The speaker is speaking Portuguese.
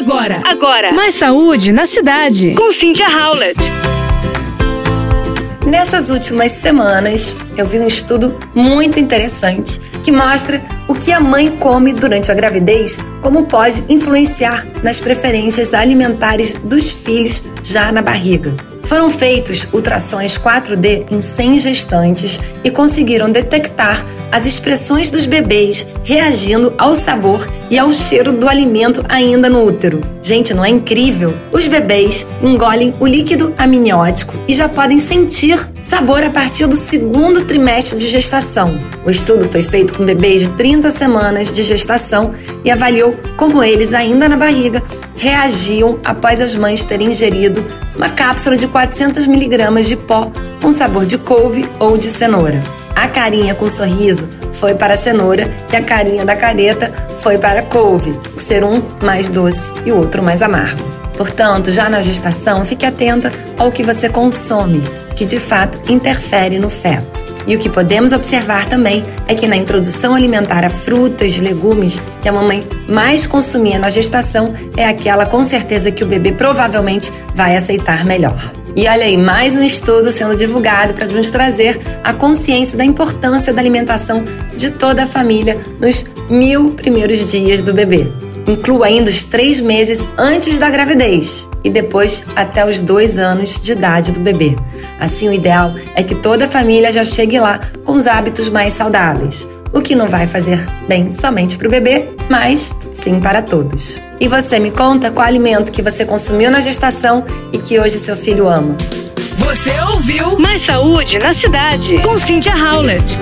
Agora, agora. Mais saúde na cidade. Com Cynthia Howlett. Nessas últimas semanas, eu vi um estudo muito interessante que mostra o que a mãe come durante a gravidez, como pode influenciar nas preferências alimentares dos filhos já na barriga. Foram feitos ultrassons 4D em 100 gestantes e conseguiram detectar as expressões dos bebês reagindo ao sabor e ao cheiro do alimento ainda no útero. Gente, não é incrível? Os bebês engolem o líquido amniótico e já podem sentir sabor a partir do segundo trimestre de gestação. O estudo foi feito com bebês de 30 semanas de gestação e avaliou como eles, ainda na barriga, reagiam após as mães terem ingerido uma cápsula de 400 miligramas de pó com sabor de couve ou de cenoura. A carinha com sorriso foi para a cenoura e a carinha da careta foi para a couve, por ser um mais doce e o outro mais amargo. Portanto, já na gestação, fique atenta ao que você consome, que de fato interfere no feto. E o que podemos observar também é que na introdução alimentar a frutas, legumes que a mamãe mais consumia na gestação é aquela com certeza que o bebê provavelmente vai aceitar melhor. E olha aí, mais um estudo sendo divulgado para nos trazer a consciência da importância da alimentação de toda a família nos mil primeiros dias do bebê. Inclua ainda os três meses antes da gravidez e depois até os dois anos de idade do bebê. Assim, o ideal é que toda a família já chegue lá com os hábitos mais saudáveis, o que não vai fazer bem somente para o bebê, mas sim para todos. E você me conta qual alimento que você consumiu na gestação e que hoje seu filho ama. Você ouviu Mais saúde na cidade. com Cynthia Howlett.